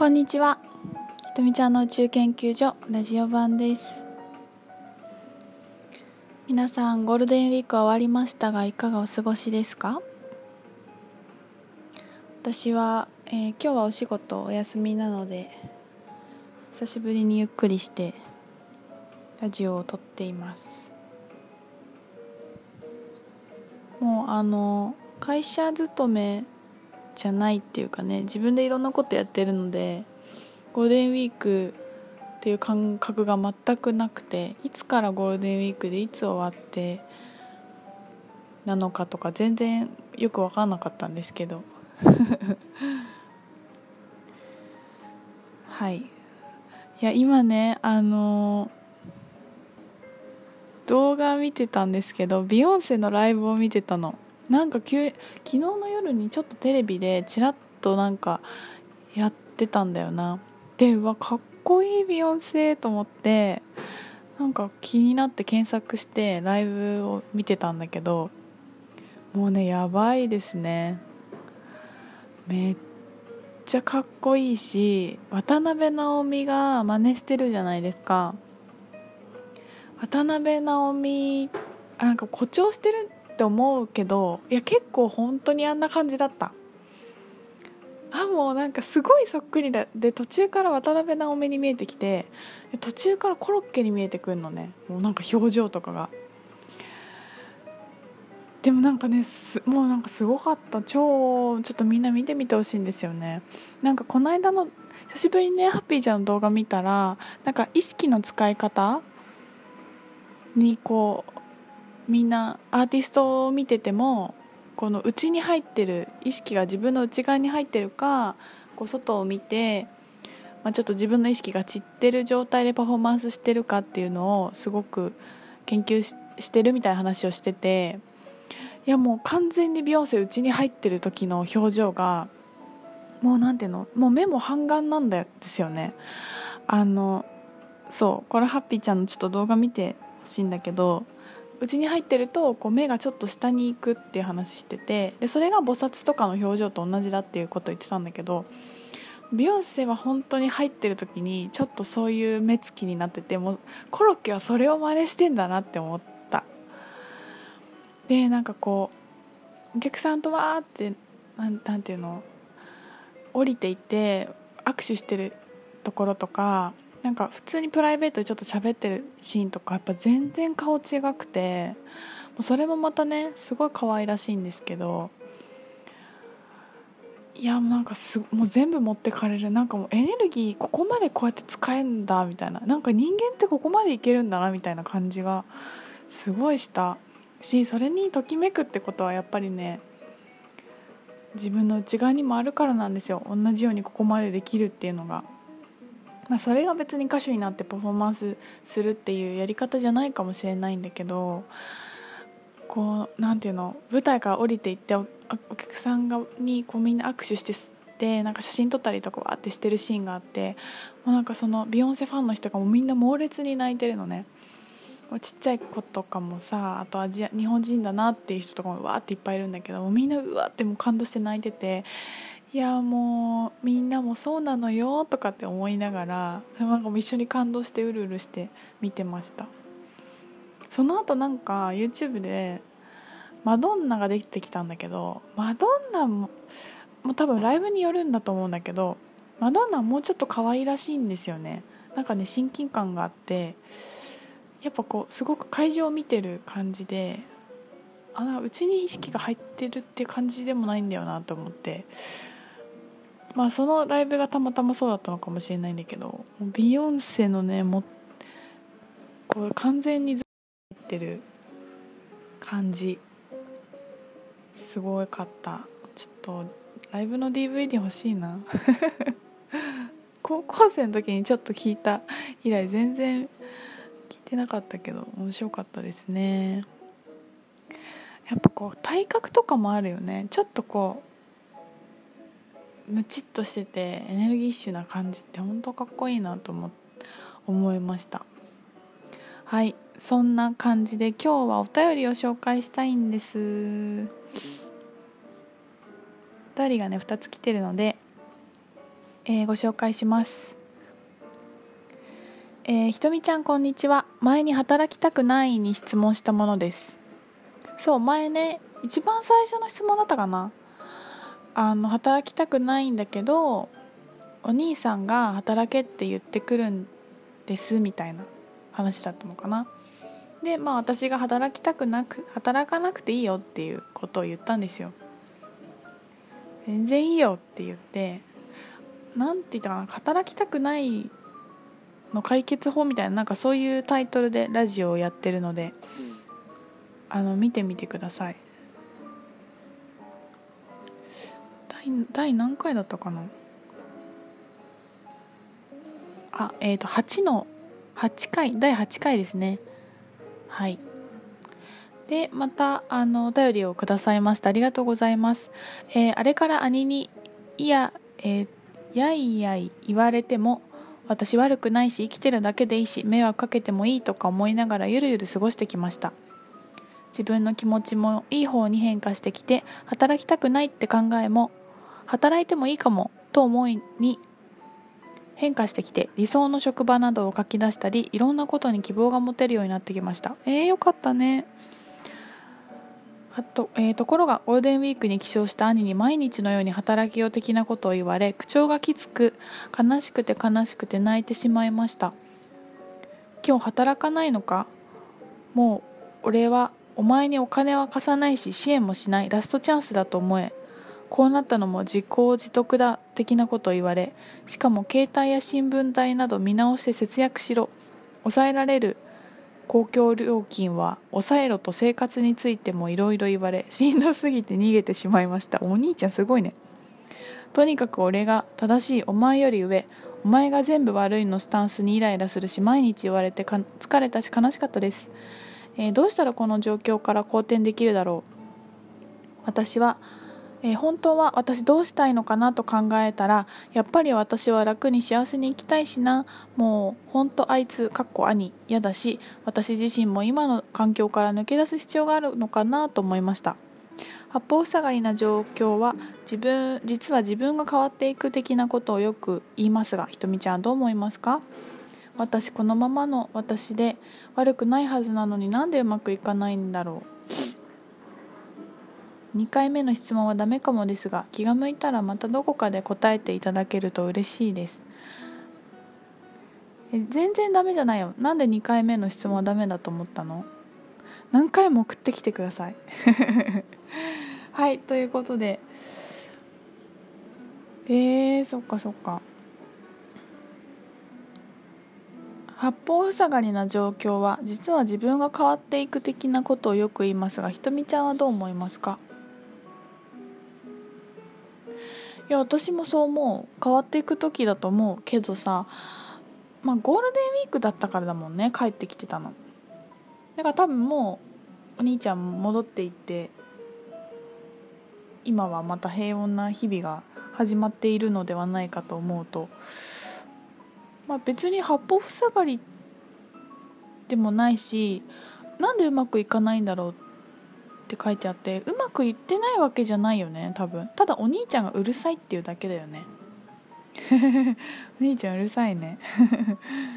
こんにちは。ひとみちゃんの宇宙研究所ラジオ版です。皆さんゴールデンウィークは終わりましたがいかがお過ごしですか？私は、えー、今日はお仕事お休みなので久しぶりにゆっくりしてラジオを撮っています。もうあの会社勤めじゃないっていうかね自分でいろんなことやってるのでゴールデンウィークっていう感覚が全くなくていつからゴールデンウィークでいつ終わってなのかとか全然よく分かんなかったんですけど。はい。いや今ねあの動画見てたんですけどビヨンセのライブを見てたの。なんか昨日の夜にちょっとテレビでちらっとなんかやってたんだよな。でうわかっこいいビヨンセと思ってなんか気になって検索してライブを見てたんだけどもうねやばいですね。めっちゃかっこいいし渡辺直美が真似してるじゃないですか。渡辺直美なんか誇張してるって思うけどいや結構本当にあんな感じだった。あもうなんかすごいそっくりだ。で途中から渡辺直美に見えてきて途中からコロッケに見えてくるのね。もうなんか表情とかが。でもなんかねもうなんかすごかった。超ちょっとみんな見てみてほしいんですよね。なんかこの間の久しぶりにねハッピーちゃんの動画見たらなんか意識の使い方にこうみんなアーティストを見ててもこの内に入ってる意識が自分の内側に入ってるかこう外を見て、まあ、ちょっと自分の意識が散ってる状態でパフォーマンスしてるかっていうのをすごく研究してるみたいな話をしてていやもう完全にビヨンセ内に入ってる時の表情がもうなんていうのもう目も半眼なんだですよね。あのそうこれハッピーちゃんのちょっと動画見てほしいんだけどうちに入ってるとこう目がちょっと下に行くっていう話しててでそれが菩薩とかの表情と同じだっていうことを言ってたんだけどビヨンセは本当に入ってる時にちょっとそういう目つきになっててもうコロッケはそれを真似してんだなって思った。でなんかこうお客さんとわーってなんなんていうの降りていて握手してるところとかなんか普通にプライベートでちょっと喋ってるシーンとかやっぱ全然顔違くてそれもまたねすごい可愛らしいんですけどいやなんかすもう全部持ってかれる。なんかもうエネルギーここまでこうやって使えんだみたいな。なんか人間ってここまでいけるんだなみたいな感じがすごいした。しそれにときめくってことはやっぱりね自分の内側にもあるからなんですよ。同じようにここまでできるっていうのが。まあ、それが別に歌手になってパフォーマンスするっていうやり方じゃないかもしれないんだけどこうなんていうの舞台から降りていってお客さんがにこうみんな握手してでなんか写真撮ったりとかわってしてるシーンがあってもうなんかそのビヨンセファンの人がもうみんな猛烈に泣いてるのね。ちっちゃい子とかもさあとアジア日本人だなっていう人とかもわっていっぱいいるんだけどみんなうわってもう感動して泣いてていやもうみんなもそうなのよとかって思いながらなんか一緒に感動してうるうるして見てました。その後なんか YouTube でマドンナができてきたんだけどマドンナももう多分ライブによるんだと思うんだけどマドンナもうちょっと可愛らしいんですよね。なんかね親近感があってやっぱこうすごく会場を見てる感じであうちに意識が入ってるって感じでもないんだよなと思って。まあそのライブがたまたまそうだったのかもしれないんだけどビヨンセのねもこう完全にずってる感じすごかった。ちょっとライブの DVD 欲しいな。高校生の時にちょっと聞いた以来全然聞いてなかったけど面白かったですね。やっぱこう体格とかもあるよね。ちょっとこうムチっとしててエネルギッシュな感じって本当かっこいいなと思思いました。はいそんな感じで今日はお便りを紹介したいんです。お便りがね2つ来てるのでえー、ご紹介します。えー、ひとみちゃんこんにちは。前に働きたくないに質問したものです。そう前ね一番最初の質問だったかな。あの働きたくないんだけどお兄さんが働けって言ってくるんですみたいな話だったのかな。でまあ私が働きたくなく働かなくていいよっていうことを言ったんですよ。全然いいよって言って何て言ったかな働きたくないの解決法みたいななんかそういうタイトルでラジオをやってるので、あの見てみてください第何回だったかな？あえっ、ー、と8の8回第8回ですね。はい。でまたあのお便りをくださいました。ありがとうございます、えー、あれから兄にいや、えー、やいやい言われても私悪くないし生きてるだけでいいし迷惑かけてもいいとか思いながらゆるゆる過ごしてきました。自分の気持ちもいい方に変化してきて働きたくないって考えも働いてもいいかもと思いに変化してきて理想の職場などを書き出したりいろんなことに希望が持てるようになってきました。えー、よかったね。あと,、えー、ところがゴールデンウィークに起床した兄に毎日のように働きよう的なことを言われ口調がきつく悲しくて悲しくて泣いてしまいました。今日働かないのか？もう俺はお前にお金は貸さないし支援もしない。ラストチャンスだと思え。こうなったのも自業自得だ的なことを言われしかも携帯や新聞代など見直して節約しろ。抑えられる公共料金は抑えろと生活についてもいろいろ言われしんどすぎて逃げてしまいました。お兄ちゃんすごいね。とにかく俺が正しいお前より上お前が全部悪いのスタンスにイライラするし毎日言われて疲れたし悲しかったです、えー、どうしたらこの状況から好転できるだろう？私はえー、本当は私どうしたいのかなと考えたらやっぱり私は楽に幸せに生きたいしな。もう本当あいつかっこ兄嫌だし私自身も今の環境から抜け出す必要があるのかなと思いました。八方塞がりな状況は自分実は自分が変わっていく的なことをよく言いますがひとみちゃんどう思いますか？私このままの私で悪くないはずなのになんでうまくいかないんだろう？2回目の質問はダメかもですが気が向いたらまたどこかで答えていただけると嬉しいです。え全然ダメじゃないよ。なんで2回目の質問はダメだと思ったの？何回も送ってきてください。はいということで。えー、そっかそっか。八方塞がりな状況は実は自分が変わっていく的なことをよく言いますがひとみちゃんはどう思いますか？いや私もそう思う。変わっていく時だと思うけどさまあゴールデンウィークだったからだもんね帰ってきてたの。だから多分もうお兄ちゃん戻っていって今はまた平穏な日々が始まっているのではないかと思うと。まあ別に八方塞がりでもないしなんでうまくいかないんだろうってって書いてあってうまくいってないわけじゃないよね多分。ただお兄ちゃんがうるさいっていうだけだよね。お兄ちゃんうるさいね。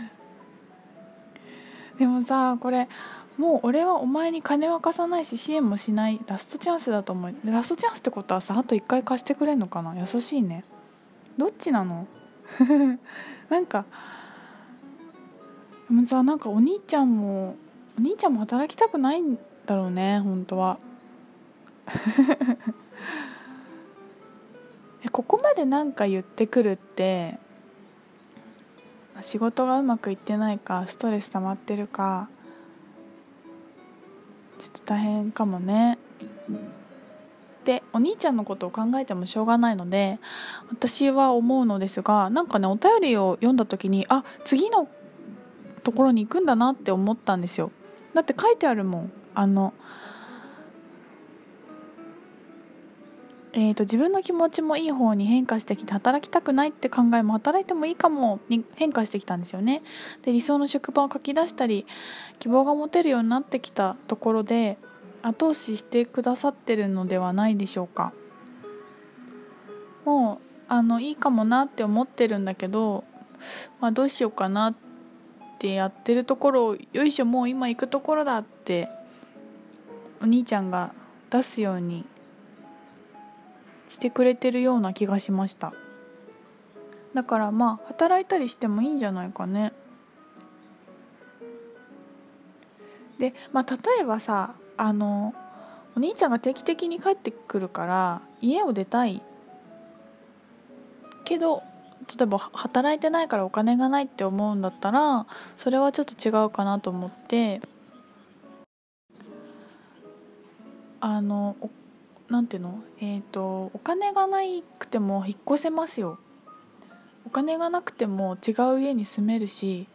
でもさこれもう俺はお前に金は貸さないし支援もしないラストチャンスだと思う。ラストチャンスってことはさあと1回貸してくれんのかな？優しいね。どっちなの？なんかでもさなんかお兄ちゃんもお兄ちゃんも働きたくないんだろうね本当は。ここまで何か言ってくるって仕事がうまくいってないかストレス溜まってるかちょっと大変かもね。でお兄ちゃんのことを考えてもしょうがないので私は思うのですがなんかねお便りを読んだ時にあ次のところに行くんだなって思ったんですよ。だって書いてあるもん。あのえーと、自分の気持ちもいい方に変化してきて働きたくないって考えも働いてもいいかもに変化してきたんですよね。で理想の職場を書き出したり希望が持てるようになってきたところで後押ししてくださってるのではないでしょうか。もうあのいいかもなって思ってるんだけど、まあ、どうしようかなってやってるところをよいしょもう今行くところだってお兄ちゃんが出すようにしてくれてるような気がしました。だからまあ働いたりしてもいいんじゃないかね。でまあ例えばさあのお兄ちゃんが定期的に帰ってくるから家を出たいけど例えば働いてないからお金がないって思うんだったらそれはちょっと違うかなと思って。あのなんていうの？えっ、ー、とお金がなくても引っ越せますよ。お金がなくても違う家に住めるし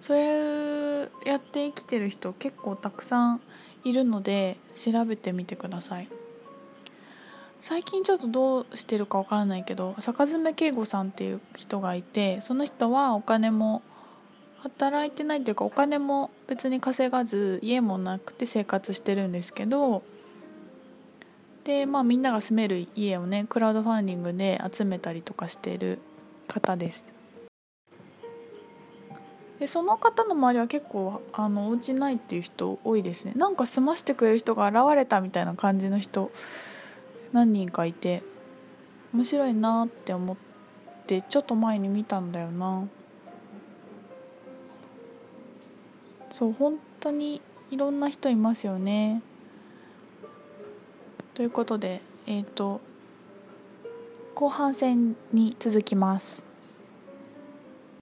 そうやって生きてる人結構たくさんいるので調べてみてください。最近ちょっとどうしてるかわからないけど坂詰圭吾さんっていう人がいてその人はお金も働いてないっていうかお金も別に稼がず家もなくて生活してるんですけどでまあみんなが住める家をねクラウドファンディングで集めたりとかしてる方です。でその方の周りは結構あのお家ないっていう人多いですね。なんか住ませてくれる人が現れたみたいな感じの人何人かいて面白いなって思ってちょっと前に見たんだよな。そう本当にいろんな人いますよね。ということでえっ、ー、と後半戦に続きます。